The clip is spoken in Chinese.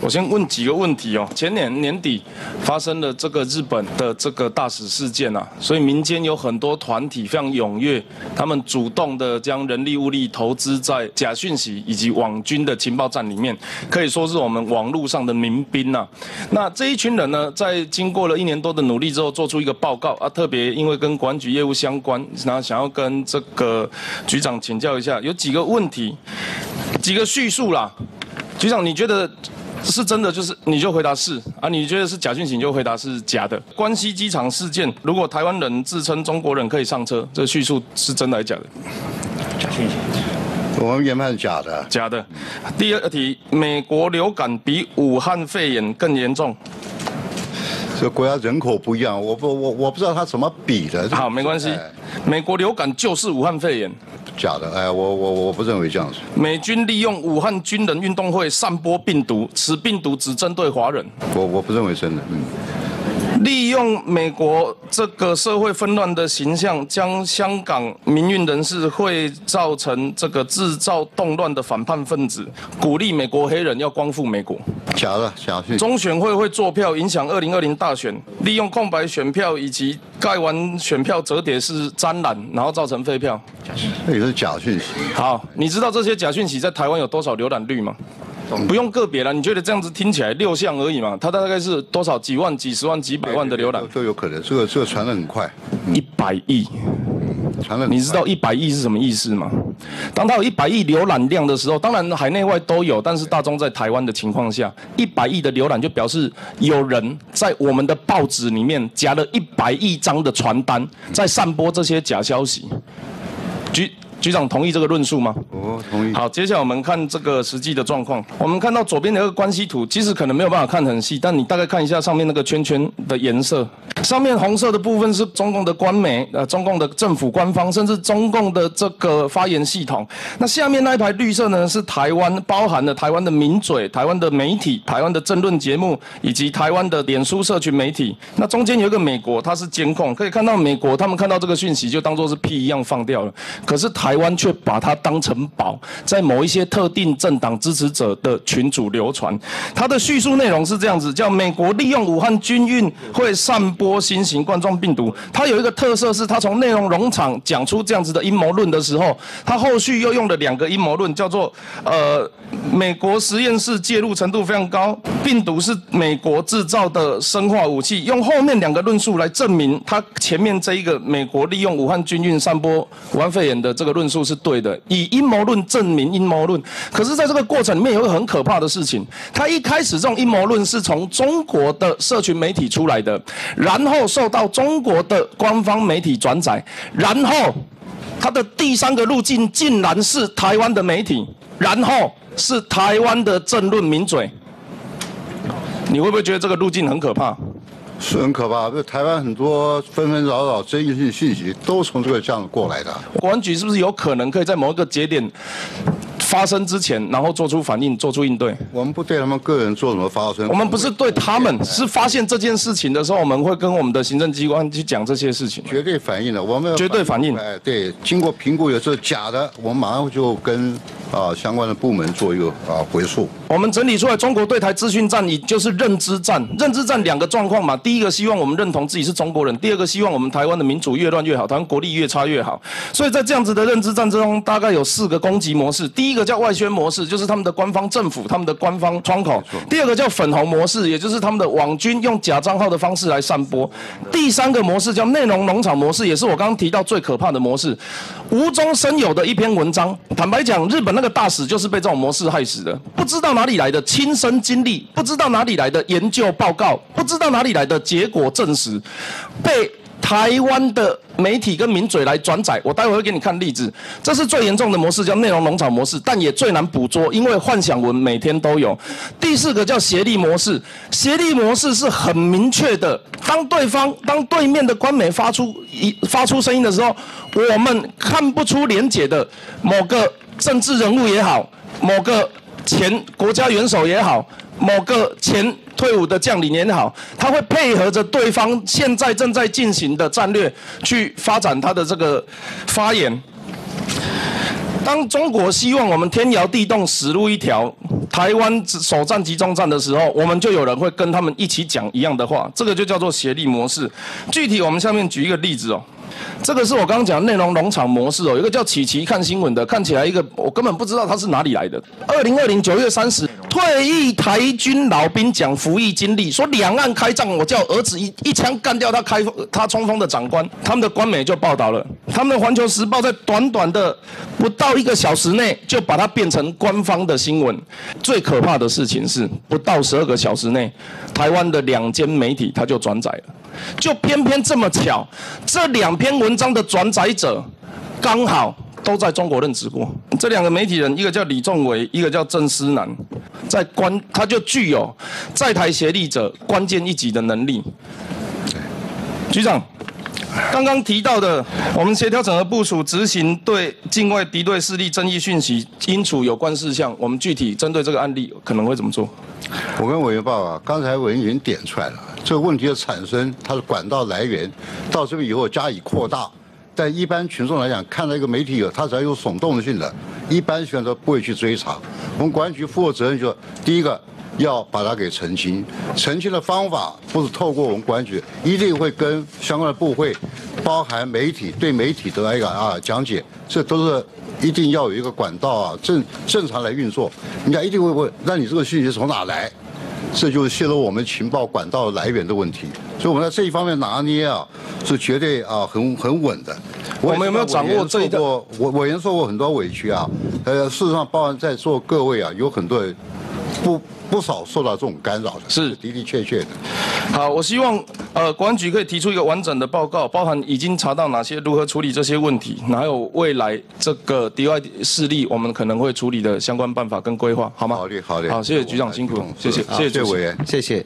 我先问几个问题哦。前年年底发生了这个日本的这个大使事件啊，所以民间有很多团体非常踊跃，他们主动的将人力物力投资在假讯息以及网军的情报站里面，可以说是我们网络上的民兵呐。那这一群人呢，在经过了一年多的努力之后，做出一个报告啊，特别因为跟管局业务相关，然后想要跟这个局长请教一下，有几个问题，几个叙述啦。局长，你觉得？是真的，就是你就回答是啊，你觉得是假讯息，你就回答是假的。关西机场事件，如果台湾人自称中国人可以上车，这叙述是真的还是假的？假讯息，我们研判是假的。假的。第二题，美国流感比武汉肺炎更严重。这国家人口不一样，我不我我不知道他怎么比的。好，没关系。美国流感就是武汉肺炎。假的，哎，我我我不认为这样子。美军利用武汉军人运动会散播病毒，此病毒只针对华人。我我不认为真的，嗯。利用美国这个社会纷乱的形象，将香港民运人士会造成这个制造动乱的反叛分子，鼓励美国黑人要光复美国。假的，假讯。中选会会做票影响二零二零大选，利用空白选票以及盖完选票折叠式沾染，然后造成废票。那也是假讯息。好，你知道这些假讯息在台湾有多少浏览率吗？不用个别了，你觉得这样子听起来六项而已嘛？它大概是多少？几万、几十万、几百万的浏览都有可能。这个这个传的很快，一百亿，传了。你知道一百亿是什么意思吗？当它有一百亿浏览量的时候，当然海内外都有，但是大众在台湾的情况下，一百亿的浏览就表示有人在我们的报纸里面夹了一百亿张的传单，在散播这些假消息。举。局长同意这个论述吗？哦同意。好，接下来我们看这个实际的状况。我们看到左边的一个关系图，其实可能没有办法看很细，但你大概看一下上面那个圈圈的颜色。上面红色的部分是中共的官媒，呃，中共的政府官方，甚至中共的这个发言系统。那下面那一排绿色呢，是台湾，包含了台湾的名嘴、台湾的媒体、台湾的政论节目，以及台湾的脸书社群媒体。那中间有一个美国，它是监控，可以看到美国他们看到这个讯息就当做是屁一样放掉了。可是台。湾却把它当成宝，在某一些特定政党支持者的群组流传。它的叙述内容是这样子：叫美国利用武汉军运会散播新型冠状病毒。它有一个特色是，它从内容农场讲出这样子的阴谋论的时候，它后续又用了两个阴谋论，叫做呃，美国实验室介入程度非常高，病毒是美国制造的生化武器。用后面两个论述来证明，它前面这一个美国利用武汉军运散播武汉肺炎的这个论。述是对的，以阴谋论证明阴谋论。可是，在这个过程里面有个很可怕的事情，他一开始这种阴谋论是从中国的社群媒体出来的，然后受到中国的官方媒体转载，然后他的第三个路径竟然是台湾的媒体，然后是台湾的政论名嘴。你会不会觉得这个路径很可怕？是很可怕，这台湾很多纷纷扰扰、争议性信息都从这个这样过来的。国安局是不是有可能可以在某一个节点？发生之前，然后做出反应，做出应对。我们不对他们个人做什么发生。我们不是对他们，是发现这件事情的时候，我们会跟我们的行政机关去讲这些事情。绝对反应的，我们绝对反应。哎，对，经过评估，有时候假的，我们马上就跟啊相关的部门做一个啊回溯。我们整理出来，中国对台资讯战，也就是认知战。认知战两个状况嘛，第一个希望我们认同自己是中国人，第二个希望我们台湾的民主越乱越好，台湾国力越差越好。所以在这样子的认知战之中，大概有四个攻击模式。第一个叫外宣模式。就是他们的官方政府，他们的官方窗口。第二个叫粉红模式，也就是他们的网军用假账号的方式来散播。第三个模式叫内容农场模式，也是我刚刚提到最可怕的模式。无中生有的一篇文章，坦白讲，日本那那个大使就是被这种模式害死的。不知道哪里来的亲身经历，不知道哪里来的研究报告，不知道哪里来的结果证实，被。台湾的媒体跟名嘴来转载，我待会会给你看例子。这是最严重的模式，叫内容农场模式，但也最难捕捉，因为幻想文每天都有。第四个叫协力模式，协力模式是很明确的，当对方当对面的官媒发出一发出声音的时候，我们看不出连结的某个政治人物也好，某个前国家元首也好。某个前退伍的将领也好，他会配合着对方现在正在进行的战略去发展他的这个发言。当中国希望我们天摇地动死路一条，台湾首战集中战的时候，我们就有人会跟他们一起讲一样的话，这个就叫做协力模式。具体我们下面举一个例子哦。这个是我刚刚讲内容农场模式哦，有个叫琪琪看新闻的，看起来一个我根本不知道他是哪里来的。二零二零九月三十，退役台军老兵讲服役经历，说两岸开战，我叫儿子一一枪干掉他开他冲锋的长官。他们的官媒就报道了，他们的环球时报在短短的不到一个小时内就把它变成官方的新闻。最可怕的事情是，不到十二个小时内，台湾的两间媒体他就转载了。就偏偏这么巧，这两篇文章的转载者刚好都在中国任职过。这两个媒体人，一个叫李仲伟，一个叫郑思南，在关他就具有在台协力者关键一级的能力。局长，刚刚提到的，我们协调整合部署执行对境外敌对势力争议讯息应处有关事项，我们具体针对这个案例可能会怎么做？我跟委员报告，刚才委员已经点出来了。这个问题的产生，它的管道来源，到这边以后加以扩大。在一般群众来讲，看到一个媒体有，他只要有耸动性的，一般选择不会去追查。我们公安局负责任就是第一个要把它给澄清，澄清的方法不是透过我们公安局，一定会跟相关的部会，包含媒体对媒体的一个啊讲解，这都是一定要有一个管道啊正正常来运作。人家一定会问，那你这个信息从哪来？这就是泄露我们情报管道来源的问题，所以我们在这一方面拿捏啊，是绝对啊很很稳的。我们有没有掌握这个？我委员受过很多委屈啊，呃，事实上，包含在座各位啊，有很多不。不少受到这种干扰的，是的的确确的。好，我希望呃，公安局可以提出一个完整的报告，包含已经查到哪些，如何处理这些问题，还有未来这个敌外势力我们可能会处理的相关办法跟规划，好吗？好的，好的。好，谢谢局长辛苦，谢谢，谢谢委员，谢谢。